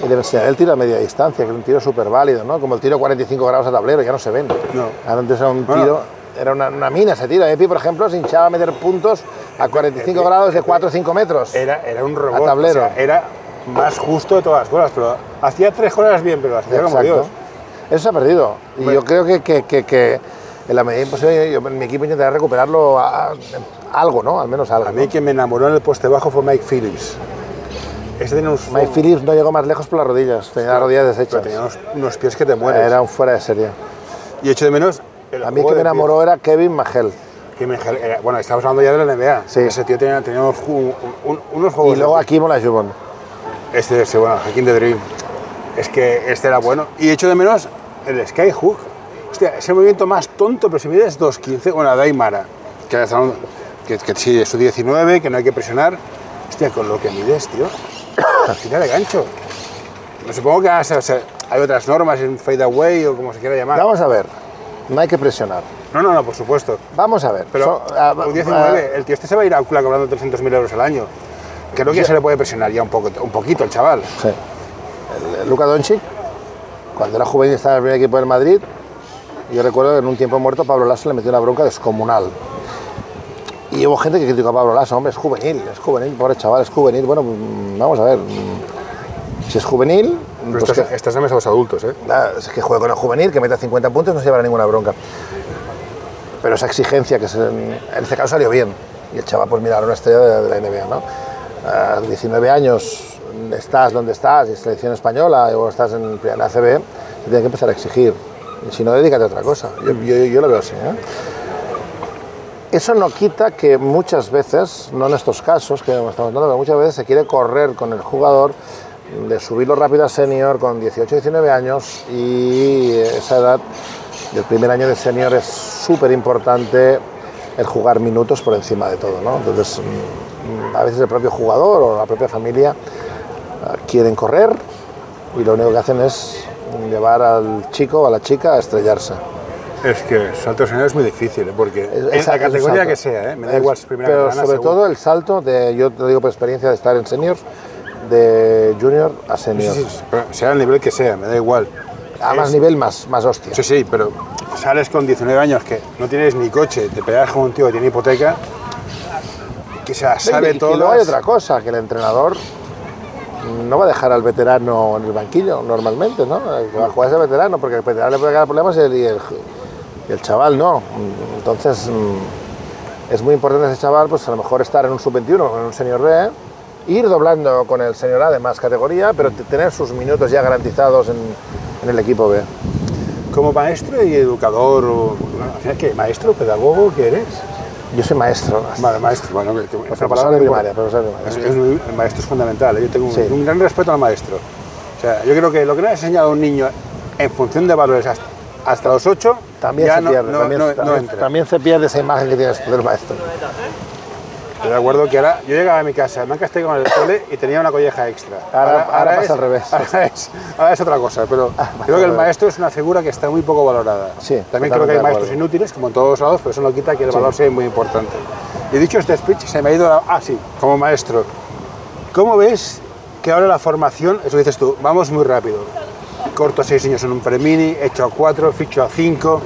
Speaker 3: y le enseñaré el tiro a media distancia, que es un tiro súper válido, ¿no? Como el tiro 45 grados a tablero, ya no se ven.
Speaker 2: No.
Speaker 3: Antes era un tiro, era una, una mina ese tiro. Epi, por ejemplo, se hinchaba a meter puntos a 45
Speaker 2: Epi-
Speaker 3: grados de
Speaker 2: Epi-
Speaker 3: 4 o 5 metros.
Speaker 2: Era, era un robot.
Speaker 3: A tablero.
Speaker 2: o sea, era más justo de todas las cosas. Pero hacía tres cosas bien, pero las hacía como Dios.
Speaker 3: Eso se ha perdido. Y yo creo que, que, que, que en la medida imposible, yo, mi equipo intentará recuperarlo a- a- algo, ¿no? Al menos algo.
Speaker 2: A mí
Speaker 3: ¿no?
Speaker 2: quien me enamoró en el poste bajo fue Mike Phillips. Tenía unos,
Speaker 3: Mike Phillips no llegó más lejos por las rodillas, tenía las rodillas
Speaker 2: pero
Speaker 3: deshechas.
Speaker 2: tenía unos, unos pies que te mueres.
Speaker 3: Era un fuera de serie.
Speaker 2: Y echo de menos. el
Speaker 3: A mí que me enamoró era Kevin Magel.
Speaker 2: Que me- era- bueno, estamos hablando ya de la NBA.
Speaker 3: Sí.
Speaker 2: Ese tío tenía, tenía unos, un- unos juegos.
Speaker 3: Y luego aquí Mola Jubon.
Speaker 2: Este, este, bueno, Hakim the Dream. Es que este era bueno. Y echo de menos el Skyhook. Hostia, ese movimiento más tonto, pero si mides 2.15, bueno, Daimara, que, que, que sí, es su 19, que no hay que presionar. Hostia, con lo que mides, tío. Tira de gancho. No supongo que o sea, hay otras normas en fade away o como se quiera llamar.
Speaker 3: Vamos a ver, no hay que presionar.
Speaker 2: No, no, no, por supuesto.
Speaker 3: Vamos a ver.
Speaker 2: Pero
Speaker 3: so- ah,
Speaker 2: un 19, el tío este se va a ir a Ocula cobrando 300.000 euros al año. Creo que se le puede presionar ya un, poco, un poquito el chaval.
Speaker 3: Sí. Luka Doncic, cuando era juvenil estaba en el primer equipo del Madrid, yo recuerdo que en un tiempo muerto Pablo Lasso le metió una bronca descomunal. Y hubo gente que criticó a Pablo Lasso, hombre, es juvenil, es juvenil, pobre chaval, es juvenil. Bueno, mm, vamos a ver, mm, si es juvenil,
Speaker 2: Pero
Speaker 3: pues
Speaker 2: estás,
Speaker 3: que,
Speaker 2: estás en mesa los adultos, ¿eh?
Speaker 3: nada, es que juegue con el juvenil, que meta 50 puntos, no se llevará ninguna bronca. Pero esa exigencia que se- en este caso salió bien. Y el chaval, pues mira, era una estrella de, de la NBA, ¿no? A 19 años estás donde estás, y selección española, o estás en la ACB, te tiene que empezar a exigir. Si no, dedícate a otra cosa. Yo, lo veo así. ¿eh? Eso no quita que muchas veces, no en estos casos que estamos hablando, pero muchas veces se quiere correr con el jugador de subirlo rápido a senior con 18, 19 años y esa edad del primer año de senior es súper importante el jugar minutos por encima de todo. ¿no? Entonces, mm, a veces el propio jugador o la propia familia quieren correr y lo único que hacen es llevar al chico o a la chica a estrellarse.
Speaker 2: Es que salto senior es muy difícil, ¿eh? porque
Speaker 3: Es-
Speaker 2: la categoría que sea, ¿eh? me da
Speaker 3: Es-
Speaker 2: igual si primera
Speaker 3: Pero
Speaker 2: catalana,
Speaker 3: sobre todo el salto de, yo te digo por experiencia de estar en seniors, de junior a senior.
Speaker 2: Sí, sí, sí, sea el nivel que sea, me da igual.
Speaker 3: A más
Speaker 2: Es-
Speaker 3: nivel, más, más hostia.
Speaker 2: Sí, sí, pero sales con 19 años que no tienes ni coche, te pegas con un tío que tiene hipoteca, que se sabe
Speaker 3: y, y
Speaker 2: todo.
Speaker 3: luego hay otra cosa, que el entrenador no va a dejar al veterano en el banquillo normalmente, ¿no? Que va a jugar es el veterano, porque el veterano le puede dar problemas y el, chaval no. Entonces, mm, es muy importante ese chaval, pues a lo mejor estar en un sub-21 o en un senior B, ir doblando con el senior A de más categoría, pero tener sus minutos ya garantizados en, el equipo B.
Speaker 2: Como maestro y educador, ¿qué? ¿Maestro, pedagogo, qué eres?
Speaker 3: Yo soy maestro,
Speaker 2: Vale, maestro, bueno, que, que- es
Speaker 3: profesor
Speaker 2: palabra
Speaker 3: de primaria, profesor de
Speaker 2: Es-
Speaker 3: primaria.
Speaker 2: es muy- el maestro es fundamental, ¿eh? yo tengo un,
Speaker 3: Sí.
Speaker 2: un gran respeto al maestro. O sea, yo creo que lo que no ha enseñado a un niño en función de valores hasta, hasta los 8,
Speaker 3: También
Speaker 2: ya
Speaker 3: se
Speaker 2: no,
Speaker 3: pierde,
Speaker 2: no-
Speaker 3: también,
Speaker 2: no-
Speaker 3: también- también se pierde esa imagen que tienes del maestro.
Speaker 2: Estoy de acuerdo que ahora yo llegaba a mi casa, me han castigado en el cole y tenía una colleja extra.
Speaker 3: Ahora- ahora pasa al revés.
Speaker 2: Ahora es, ahora es otra cosa, pero creo que el maestro es una figura que está muy poco valorada.
Speaker 3: Sí,
Speaker 2: También creo que hay maestros inútiles, como en todos lados, pero eso no quita que el valor sea muy importante. Y dicho este speech, se me ha ido la... Ah, sí, como maestro. ¿Cómo ves que ahora la formación, eso dices tú, vamos muy rápido? Corto a seis niños en un premini, hecho a cuatro, ficho a cinco.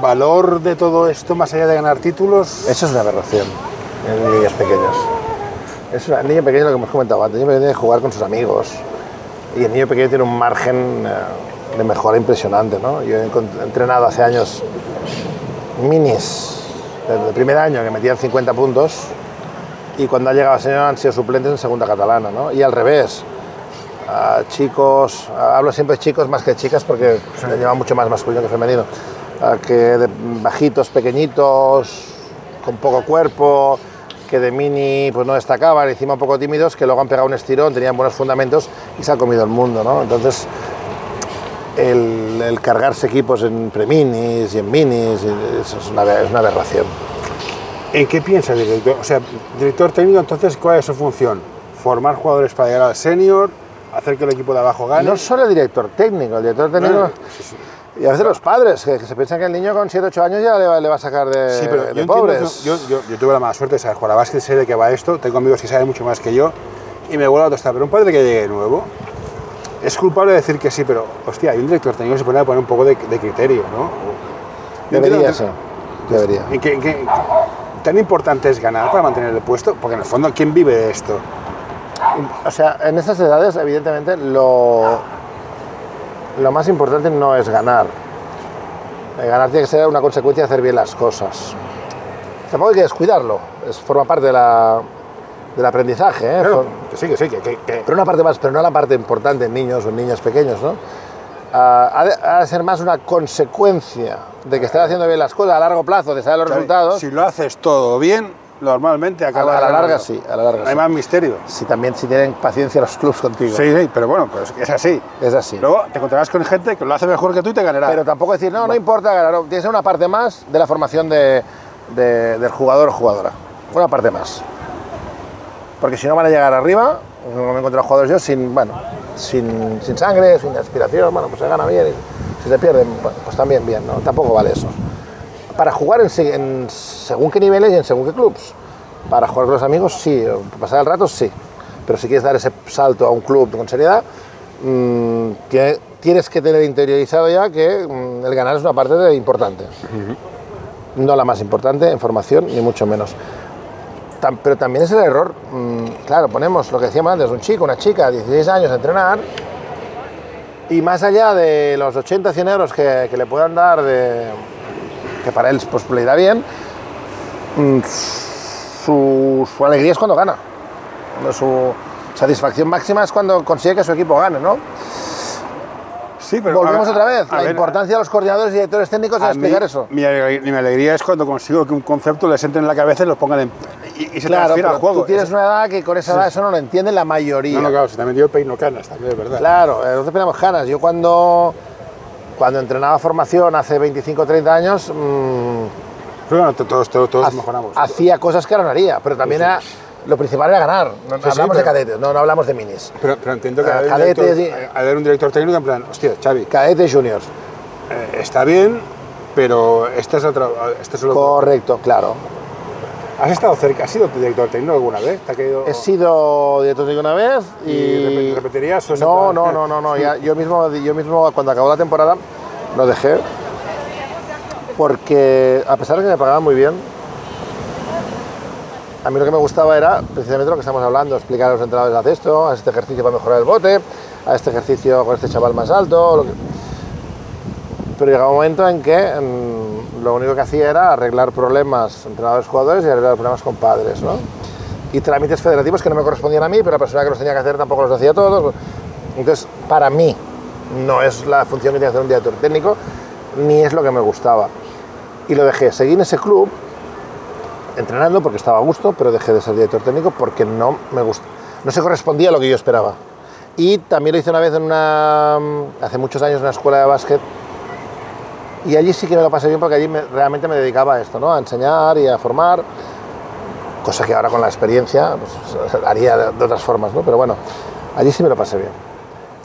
Speaker 2: valor de todo esto, más allá de ganar títulos,
Speaker 3: Eso es una aberración en niños pequeños. Es una, el niño pequeño, lo que hemos comentado antes, el niño pequeño tiene que jugar con sus amigos. Y el niño pequeño tiene un margen eh, de mejora impresionante. ¿no? Yo he entrenado hace años minis, desde el primer año, que metían 50 puntos. Y cuando ha llegado a senior han sido suplentes en segunda catalana. ¿no? Y al revés. a chicos, hablo siempre de chicos más que chicas porque se lleva mucho más masculino que femenino, a que de bajitos, pequeñitos, con poco cuerpo, que de mini pues no destacaban, encima un poco tímidos, que luego han pegado un estirón, tenían buenos fundamentos y se ha comido el mundo, ¿no? Entonces, el, el cargarse equipos en preminis y en minis, es una, es una aberración.
Speaker 2: ¿en qué piensa el director? O sea, director técnico, entonces, ¿cuál es su función? Formar jugadores para llegar al senior, hacer que el equipo de abajo gane.
Speaker 3: No solo el director técnico, el director técnico...
Speaker 2: Sí.
Speaker 3: Y a veces los padres, que, que se piensan que el niño con 7 8 años ya le va, le va a sacar de,
Speaker 2: Sí, pero
Speaker 3: de
Speaker 2: yo,
Speaker 3: pobres.
Speaker 2: que- yo, yo- yo tuve la mala suerte de saber jugar a básquet, sé de qué va esto, tengo amigos que saben mucho más que yo y me vuelvo a tostar. Pero un padre que llegue nuevo, es culpable de decir que sí, pero hostia, hay un director técnico que se pone a poner un poco de, de criterio, ¿no?
Speaker 3: Debería ser, debería.
Speaker 2: ¿En qué- en qué- ¿Tan importante es ganar para mantener el puesto? Porque en el fondo, ¿quién vive de esto?
Speaker 3: O sea, en estas edades, evidentemente, lo, lo más importante no es ganar. Eh, Ganar tiene que ser una consecuencia de hacer bien las cosas. Tampoco hay que descuidarlo, es, forma parte de la, del aprendizaje. ¿eh?
Speaker 2: Claro,
Speaker 3: For-
Speaker 2: que sí, que sí, que,
Speaker 3: Pero una parte más, pero no la parte importante en niños o en niñas pequeños, ¿no? Ah, ha, de, ha de ser más una consecuencia de que estés haciendo bien las cosas a largo plazo, de saber los resultados.
Speaker 2: Si lo haces todo bien, normalmente
Speaker 3: a, la- a la larga sí, a la larga
Speaker 2: No
Speaker 3: sí.
Speaker 2: hay más misterio.
Speaker 3: Si también si tienen paciencia los clubs contigo.
Speaker 2: Sí, sí, pero bueno, pues es así.
Speaker 3: Es así.
Speaker 2: Luego te encontrarás con gente que lo hace mejor que tú y te ganará.
Speaker 3: Pero tampoco decir, no, no importa ganar, no, tiene que ser una parte más de la formación de- de- del jugador o jugadora. Una parte más. Porque si no van a llegar arriba, como me he encontrado jugadores yo, sin, bueno, sin, sin sangre, sin aspiración, bueno, pues se gana bien. y si se pierden, pues también bien, ¿no? Tampoco vale eso. Para jugar en, se- en según qué niveles y en según qué clubs. Para jugar con los amigos, sí. Pasar el rato, sí. Pero si quieres dar ese salto a un club con seriedad, mm, tienes que tener interiorizado ya que mm, el ganar es una parte de- importante. No la más importante en formación, ni mucho menos. Pero también es el error, mm, claro, ponemos lo que decíamos antes, un chico, una chica, 16 años a entrenar, y más allá de los 80, 100 euros que, que le puedan dar, de, que para él pues, le irá bien, mm, su, su alegría es cuando gana. Su satisfacción máxima es cuando consigue que su equipo gane, ¿no?
Speaker 2: sí, pero
Speaker 3: Volvemos
Speaker 2: a-
Speaker 3: otra vez,
Speaker 2: a
Speaker 3: la
Speaker 2: ver,
Speaker 3: importancia de los coordinadores y directores técnicos en explicar
Speaker 2: mí,
Speaker 3: eso.
Speaker 2: Mi alegría, mi alegría es cuando consigo que un concepto les entre en la cabeza y lo pongan en, y, y se
Speaker 3: Claro,
Speaker 2: transfiera al juego.
Speaker 3: tú tienes
Speaker 2: Es-
Speaker 3: una edad que con esa edad eso no lo entiende la mayoría.
Speaker 2: No, no, claro, si también yo peino canas, también es verdad.
Speaker 3: Claro, eh, nosotros teníamos ganas. Yo cuando, cuando entrenaba formación hace 25 o 30 años, mm,
Speaker 2: Pero bueno, todos, todos, todos
Speaker 3: ha-
Speaker 2: mejoramos.
Speaker 3: hacía cosas que ahora no haría, pero también era, lo principal era ganar. No,
Speaker 2: Sí, sí,
Speaker 3: hablamos de cadetes, no, no hablamos de minis.
Speaker 2: Pero, pero entiendo que hay un director- hay- haber un director técnico en plan, hostia, Xavi,
Speaker 3: Cadetes juniors.
Speaker 2: eh, está bien, pero este es otro, este es.
Speaker 3: Correcto, claro.
Speaker 2: ¿Has estado cerca? ¿Has sido director técnico alguna vez? ¿Te ha caído?
Speaker 3: He sido director técnico una vez y...
Speaker 2: ¿Y repe- repetirías o
Speaker 3: No, no, no, no, no. ya- yo, mismo, yo mismo cuando acabó la temporada lo dejé porque a pesar de que me pagaban muy bien, a mí lo que me gustaba era precisamente lo que estamos hablando, explicar a los entrenadores, haz esto, haz este ejercicio para mejorar el bote, haz este ejercicio con este chaval más alto. lo que- Pero llegaba un momento en que lo único que hacía era arreglar problemas entrenadores jugadores y arreglar problemas con padres, ¿no? Y trámites federativos que no me correspondían a mí, pero la persona que los tenía que hacer tampoco los hacía todos. Entonces, para mí, no es la función que tiene que hacer un director técnico, ni es lo que me gustaba. Y lo dejé. Seguí en ese club, entrenando porque estaba a gusto, pero dejé de ser director técnico porque no me gustó. No se correspondía a lo que yo esperaba. Y también lo hice una vez en una, hace muchos años en una escuela de básquet. Y allí sí que me lo pasé bien porque allí me- realmente me dedicaba a esto, ¿no? A enseñar y a formar. Cosa que ahora con la experiencia pues, haría de, de otras formas, ¿no? Pero bueno, allí sí me lo pasé bien.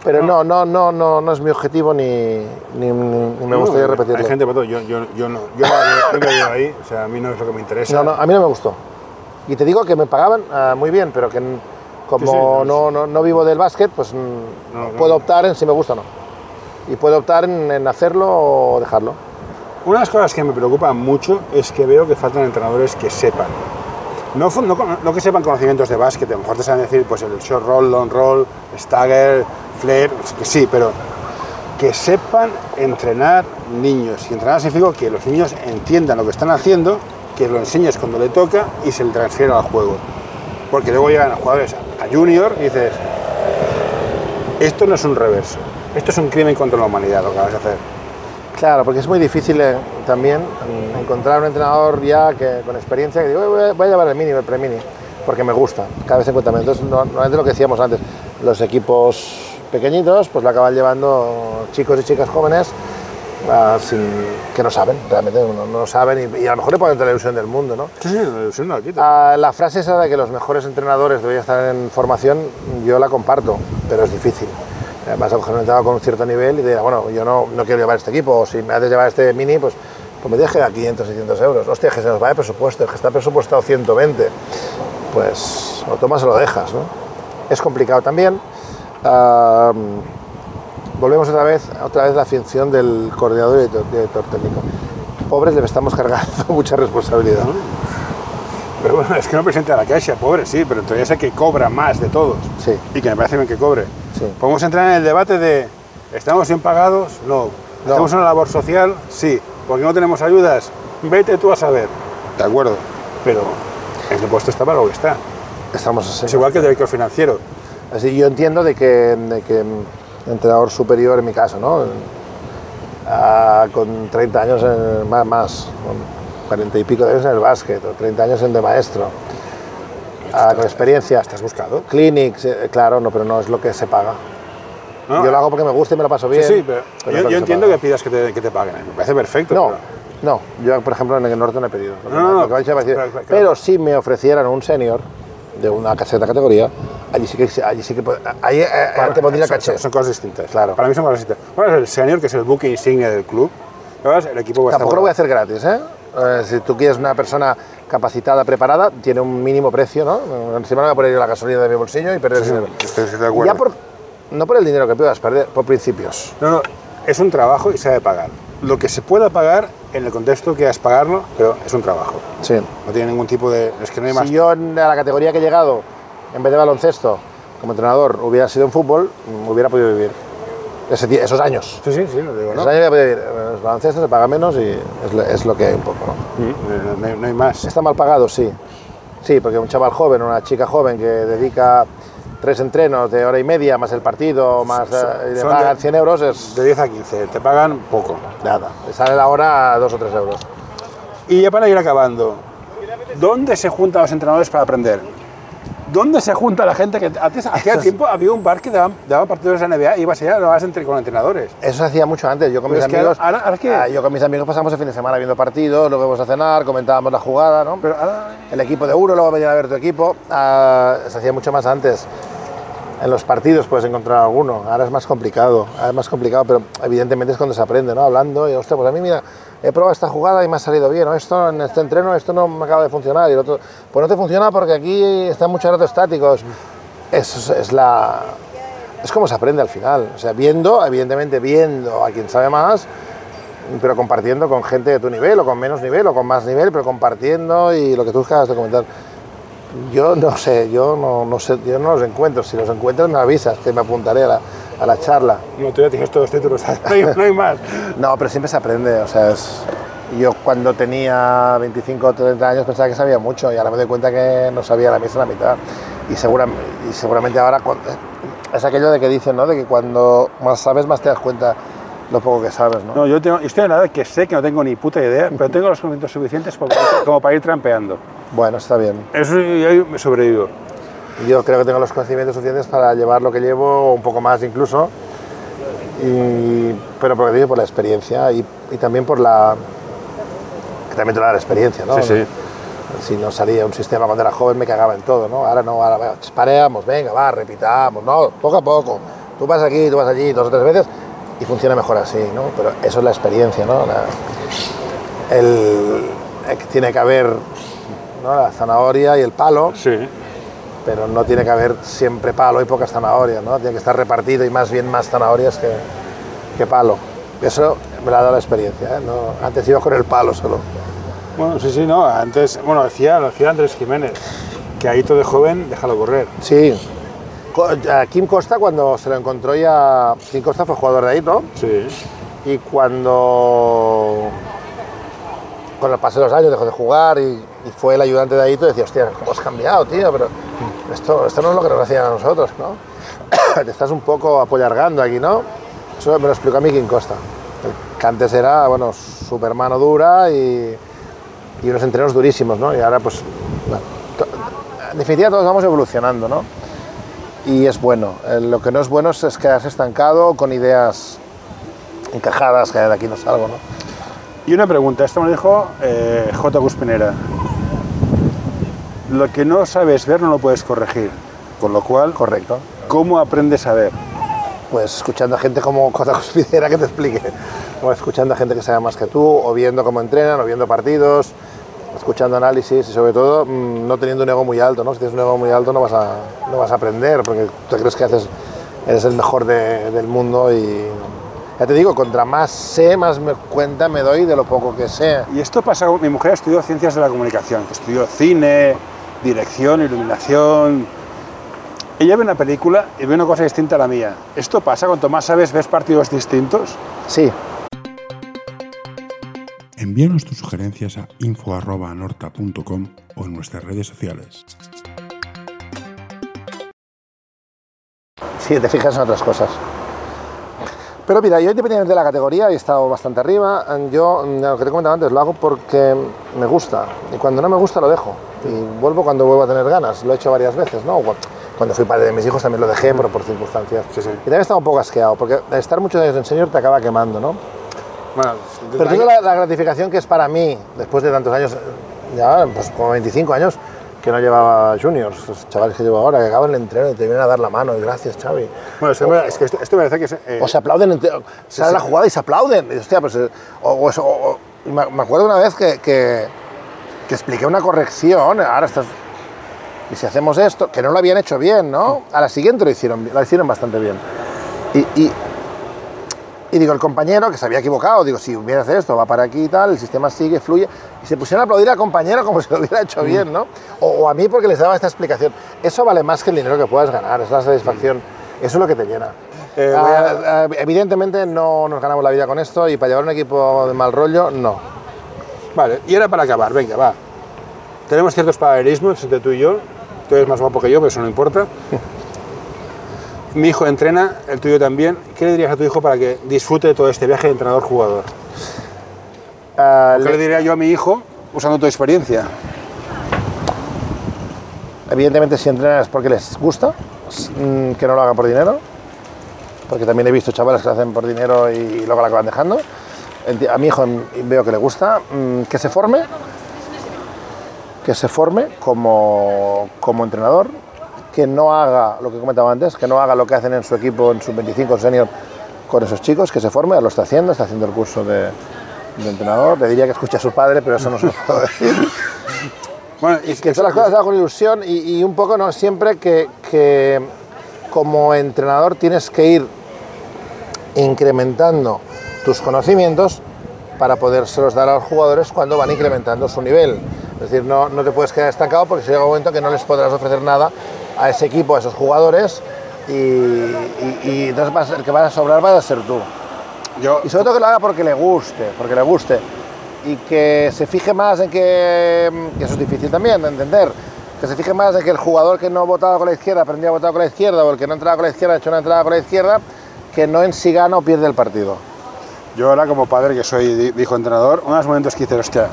Speaker 3: Pero no, no, no, no, no es mi objetivo ni, ni, ni- ni me gustaría repetirlo.
Speaker 2: Hay gente, pero yo, yo, yo no, yo no, ido ahí, o sea, a mí no es lo que me interesa.
Speaker 3: No, no, a mí no me gustó. Y te digo que me pagaban ah, muy bien, pero que como
Speaker 2: Sí, sí, no,
Speaker 3: no, no, vivo del básquet, pues puedo optar en si me gusta o no. Y puedo optar en, hacerlo o dejarlo.
Speaker 2: una de las cosas que me preocupa mucho es que veo que faltan entrenadores que sepan. No, no, no que sepan conocimientos de básquet, a lo mejor te saben decir pues el short roll, long roll, stagger, flare, que sí, pero que sepan entrenar niños. Y entrenar significa que los niños entiendan lo que están haciendo, que lo enseñes cuando le toca y se le transfiera al juego. Porque luego llegan jugadores a junior y dices, esto no es un reverso, esto es un crimen contra la humanidad lo que vas a hacer.
Speaker 3: Claro, porque es muy difícil eh, también mm, encontrar un entrenador ya que con experiencia que digo, "Eh, voy a- voy a llevar el mini, el pre-mini, porque me gusta, cada vez encuentro menos. Entonces, no, no es de lo que decíamos antes, los equipos pequeñitos pues lo acaban llevando chicos y chicas jóvenes ah, sin, que no saben, realmente no, no saben y, y a lo mejor le ponen toda la ilusión del mundo, ¿no?
Speaker 2: Sí, sí, la ilusión no la quita.
Speaker 3: Ah, la frase esa de que los mejores entrenadores deberían estar en formación, yo la comparto, pero es difícil. Vas a coger un entrenador con un cierto nivel y dirás, bueno, yo no, no quiero llevar este equipo, o si me haces llevar este mini, pues, pues me deje a 500, 600 euros. Hostia, que se nos va de presupuesto, es que está presupuestado 120. Pues lo tomas o lo dejas, ¿no? Es complicado también. Volvemos otra vez, otra vez la función del coordinador y director, director técnico. Pobres le estamos cargando mucha responsabilidad.
Speaker 2: Pero bueno, es que no presenta la caixa, pobre, sí, pero todavía sé que cobra más de todos.
Speaker 3: Sí.
Speaker 2: Y que me parece bien que cobre.
Speaker 3: Sí.
Speaker 2: Podemos entrar en el debate de, ¿estamos bien pagados? No.
Speaker 3: No.
Speaker 2: ¿Hacemos una labor social? Sí. ¿Por qué no tenemos ayudas? Vete tú a saber. De acuerdo. Pero el puesto está para lo que está.
Speaker 3: Estamos así.
Speaker 2: Es igual que el director financiero.
Speaker 3: Así yo entiendo de que, de que entrenador superior en mi caso, ¿no? Ah, con 30 años en- más, más, con 40 y pico de años en el básquet, o 30 años en de maestro, Ah, con experiencia.
Speaker 2: ¿Estás buscado?
Speaker 3: Clinics, eh, claro, no, pero no es lo que se paga.
Speaker 2: ¿No?
Speaker 3: Yo lo hago porque me gusta y me lo paso
Speaker 2: Sí,
Speaker 3: bien.
Speaker 2: sí, pero,
Speaker 3: no es
Speaker 2: yo,
Speaker 3: que
Speaker 2: yo entiendo que pidas que te, que te paguen. Me parece perfecto.
Speaker 3: No,
Speaker 2: pero-
Speaker 3: no, yo por ejemplo en el norte no he pedido.
Speaker 2: No, no,
Speaker 3: me
Speaker 2: claro, claro.
Speaker 3: Pero si me ofrecieran un senior de una cierta categoría, allí sí que, allí sí que ahí, eh, te pondría
Speaker 2: son,
Speaker 3: caché.
Speaker 2: son- son cosas distintas.
Speaker 3: Claro.
Speaker 2: Para mí son cosas distintas. Bueno, el senior, que es el buque insignia del club. El equipo va a estar
Speaker 3: Tampoco lo voy a
Speaker 2: bueno.
Speaker 3: hacer gratis, ¿eh? Eh, Si tú quieres una persona capacitada, preparada, tiene un mínimo precio, ¿no? Encima no voy a poner la gasolina de mi bolsillo y perder dinero.
Speaker 2: Estoy, de
Speaker 3: Y
Speaker 2: acuerdo.
Speaker 3: ya por, no por el dinero que puedas perder, por principios.
Speaker 2: No, no, es un trabajo y se ha de pagar. Lo que se pueda pagar en el contexto que es pagarlo, pero es un trabajo.
Speaker 3: Sí.
Speaker 2: No tiene ningún tipo de... Es que no hay más...
Speaker 3: Si yo en la categoría que he llegado, en vez de baloncesto, como entrenador, hubiera sido en fútbol, mm, hubiera podido vivir. Ese esos años.
Speaker 2: Sí, sí, sí, lo digo, ¿no?
Speaker 3: Esos años. En el baloncesto se paga menos y es lo, es lo que hay un poco. ¿no?
Speaker 2: Mm, No, hay- no hay más.
Speaker 3: ¿Está mal pagado? Sí. Sí, porque un chaval joven, una chica joven que dedica tres entrenos de hora y media, más el partido, más
Speaker 2: Son-
Speaker 3: eh, y le pagan
Speaker 2: de-
Speaker 3: 100 euros, es
Speaker 2: De 10 a 15, te pagan poco.
Speaker 3: nada. Le sale la hora a dos o tres euros.
Speaker 2: Y ya para ir acabando, ¿dónde se juntan los entrenadores para aprender? ¿Dónde se junta la gente que antes, hacía tiempo había un bar que daba, daba partidos de la NBA y ibas allá vas entre con entrenadores?
Speaker 3: Eso se hacía mucho antes. Yo con
Speaker 2: Pero
Speaker 3: mis
Speaker 2: es
Speaker 3: amigos.
Speaker 2: ahora- ahora- ahora es que-
Speaker 3: ah, yo con mis amigos pasamos el fin de semana viendo partidos, luego íbamos a cenar, comentábamos la jugada, ¿no?
Speaker 2: Pero ahora
Speaker 3: el equipo de uno, luego venía a ver tu equipo. Ah, se hacía mucho más antes. En los partidos puedes encontrar alguno. Ahora es más complicado. Ahora es más complicado, pero evidentemente es cuando se aprende, ¿no? Hablando y, hostia, pues a mí, mira, he probado esta jugada y me ha salido bien. Esto en este entreno, esto no me acaba de funcionar. Pues no te funciona porque aquí están muchos ratos estáticos. Es, la. Es como se aprende al final. O sea, viendo, evidentemente viendo a quien sabe más, pero compartiendo con gente de tu nivel o con menos nivel o con más nivel, pero compartiendo y lo que tú acabas de comentar. Yo no sé, yo no, no sé, yo no los encuentro. Si los encuentras me avisas, que me apuntaré a la, a la charla.
Speaker 2: no, tú ya tienes todos los títulos, no hay, no hay más.
Speaker 3: No, pero siempre se aprende. O sea, es- yo cuando tenía 25 o 30 años pensaba que sabía mucho y ahora me doy cuenta que no sabía la misma la mitad. Y, segura- y seguramente ahora cu- es aquello de que dicen, ¿no? De que cuando más sabes, más te das cuenta lo poco que sabes, ¿no?
Speaker 2: No, yo tengo, estoy en la edad que sé que no tengo ni puta idea, pero tengo los conocimientos suficientes como, para ir trampeando.
Speaker 3: Bueno, está bien.
Speaker 2: Eso yo me sobrevivo.
Speaker 3: Yo creo que tengo los conocimientos suficientes para llevar lo que llevo, un poco más incluso, y, pero porque digo por la experiencia y, y también por la... que también te lo da la experiencia, ¿no?
Speaker 2: Sí, sí.
Speaker 3: Si no salía un sistema cuando era joven me cagaba en todo, ¿no? Ahora no, ahora va, pareamos, venga, va, repitamos, no, poco a poco. Tú vas aquí, tú vas allí dos o tres veces y funciona mejor así, ¿no? Pero eso es la experiencia, ¿no? La- el, tiene que haber ¿no? la zanahoria y el palo,
Speaker 2: Sí.
Speaker 3: Pero no tiene que haber siempre palo y pocas zanahorias, ¿no? Tiene que estar repartido y más bien más zanahorias que, que palo. Eso me la ha dado la experiencia. ¿eh? No, antes iba con el palo solo.
Speaker 2: Bueno, sí, sí, no. Antes, bueno, decía, lo decía Andrés Jiménez, que ahí todo de joven, déjalo correr.
Speaker 3: Sí. A Kim Costa, cuando se lo encontró ya. Kim Costa fue jugador de ahí, ¿no?
Speaker 2: Sí.
Speaker 3: Y cuando. Con el paso de los años dejó de jugar y, y fue el ayudante de Aito, decía, hostia, ¿cómo has cambiado, tío? Pero esto, esto no es lo que nos hacían a nosotros, ¿no? Te estás un poco apoyargando aquí, ¿no? Eso me lo explicó a mí Kim Costa. Que antes era, bueno, súper mano dura y, unos entrenos durísimos, ¿no? Y ahora, pues, en definitiva todos vamos evolucionando, ¿no? Y es bueno. Eh, Lo que no es bueno es, quedarse estancado con ideas encajadas, que de aquí no salgo, ¿no?
Speaker 2: Y una pregunta, esto me dijo eh, J. Cuspinera. Lo que no sabes ver no lo puedes corregir. Con lo cual,
Speaker 3: Correcto.
Speaker 2: ¿cómo aprendes a ver?
Speaker 3: Pues escuchando a gente como Cota Cuspidera que te explique, o escuchando a gente que sabe más que tú, o viendo cómo entrenan, o viendo partidos, escuchando análisis y sobre todo mm, no teniendo un ego muy alto, ¿no? Si tienes un ego muy alto no vas a, no vas a aprender porque tú crees que haces, eres el mejor de- del mundo y ya te digo, contra más sé, más me cuenta me doy de lo poco que sé.
Speaker 2: Y esto pasa, mi mujer estudió ciencias de la comunicación, estudió cine, dirección, iluminación. Ella ve una película y ve una cosa distinta a la mía. ¿Esto pasa? Cuanto más sabes, ves partidos distintos.
Speaker 3: Sí,
Speaker 1: Envíanos tus sugerencias a info.norta.com o en nuestras redes sociales.
Speaker 3: Sí, te fijas en otras cosas. Pero mira, yo independientemente de la categoría he estado bastante arriba. Yo, mm, lo que te he comentado antes, lo hago porque me gusta. Y cuando no me gusta lo dejo. Y vuelvo cuando vuelvo a tener ganas. Lo he hecho varias veces, ¿no? Cu- Cuando fui padre de mis hijos también lo dejé, pero por circunstancias.
Speaker 2: Sí, sí.
Speaker 3: Y también estaba un poco asqueado, porque estar muchos años en senior te acaba quemando, ¿no?
Speaker 2: Bueno,
Speaker 3: Pero tengo la, la gratificación que es para mí, después de tantos años, ya pues como 25 años, que no llevaba juniors, los chavales que llevo ahora, que acaban el entreno y te vienen a dar la mano, y gracias, Xavi.
Speaker 2: Bueno, es que, es que esto, esto merece que... se- eh,
Speaker 3: O se aplauden, entre- sale la jugada y se aplauden. Y, hostia, pues, eh, o- o me acuerdo una vez que, que, que expliqué una corrección, ahora estás... Y si hacemos esto, que no lo habían hecho bien, ¿no? A la siguiente lo hicieron, la hicieron bastante bien. Y, y, y digo, el compañero que se había equivocado, digo, si hubiera hecho esto, va para aquí y tal, el sistema sigue, fluye. Y se pusieron a aplaudir al compañero como si lo hubiera hecho bien, ¿no? O, o a mí porque les daba esta explicación. Eso vale más que el dinero que puedas ganar, es la satisfacción. Eso es lo que te llena.
Speaker 2: Eh, a-
Speaker 3: Ah, ah, evidentemente no nos ganamos la vida con esto y para llevar un equipo de mal rollo, no.
Speaker 2: Vale, y ahora para acabar, venga, va. Tenemos ciertos paralelismos entre tú y yo. Tú eres más guapo que yo, pero eso no importa. Mi hijo entrena, el tuyo también. ¿Qué le dirías a tu hijo para que disfrute de todo este viaje de entrenador-jugador?
Speaker 3: Ah,
Speaker 2: ¿Qué
Speaker 3: le-
Speaker 2: le diría yo a mi hijo usando tu experiencia?
Speaker 3: Evidentemente si entrenan es porque les gusta, mm, que no lo haga por dinero, porque también he visto chavales que lo hacen por dinero y luego la acaban dejando. A mi hijo veo que le gusta, mm, que se forme, que se forme como, como entrenador, que no haga lo que comentaba antes, que no haga lo que hacen en su equipo, en su 25 senior con esos chicos, que se forme, lo está haciendo, está haciendo el curso de, de entrenador. Le diría que escuche a su padre, pero eso no se lo puedo decir
Speaker 2: Bueno, y
Speaker 3: que todas las cosas hagan con ilusión y, y un poco no siempre que, que como entrenador tienes que ir incrementando tus conocimientos para podérselos dar a los jugadores cuando van incrementando su nivel. Es decir, no, no te puedes quedar estancado porque llega un momento que no les podrás ofrecer nada a ese equipo, a esos jugadores y, y- y entonces vas- el que va a sobrar va a ser tú.
Speaker 2: yo,
Speaker 3: Y sobre todo que lo haga porque le guste, porque le guste. Y que se fije más en que, que eso es difícil también de entender, que se fije más en que el jugador que no votaba con la izquierda aprendía a votar con la izquierda o el que no entraba con la izquierda ha hecho una entrada con la izquierda, que no en si gana o pierde el partido.
Speaker 2: yo ahora como padre, que soy hijo entrenador, unos momentos que dices, hostia,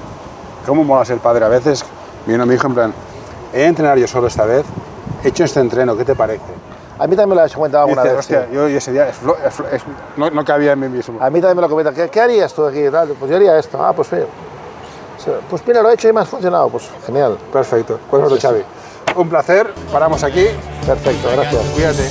Speaker 2: ¿cómo mola ser padre? A veces viene mi hijo en plan, he de entrenar yo solo esta vez, he hecho este entreno, ¿qué te parece?
Speaker 3: A mí también me lo has comentado alguna
Speaker 2: dices,
Speaker 3: vez. sí.
Speaker 2: hostia, yo ese día es es no, no cabía en mí mismo.
Speaker 3: A mí también me lo comentan. ¿Qué, qué harías tú aquí? y tal? Pues yo haría esto. Ah, pues mira. Pues mira, lo he hecho y me ha funcionado. Pues genial.
Speaker 2: Perfecto, pues bueno, Xavi. Un placer, paramos aquí.
Speaker 3: Perfecto, gracias.
Speaker 2: Cuídate.